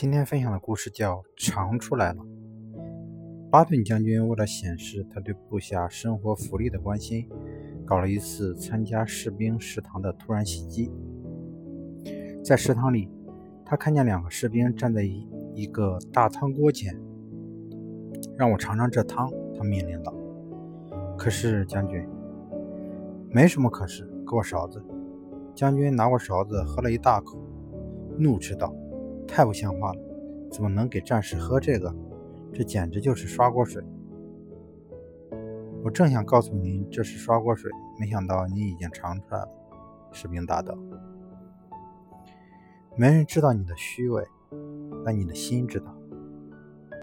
今天分享的故事叫《尝出来了》。巴顿将军为了显示他对部下生活福利的关心，搞了一次参加士兵食堂的突然袭击。在食堂里，他看见两个士兵站在一一个大汤锅前，让我尝尝这汤。他命令道：“可是将军，没什么可是，给我勺子。”将军拿过勺子，喝了一大口，怒斥道。太不像话了！怎么能给战士喝这个？这简直就是刷锅水！我正想告诉您这是刷锅水，没想到您已经尝出来了。士兵答道：“没人知道你的虚伪，但你的心知道。”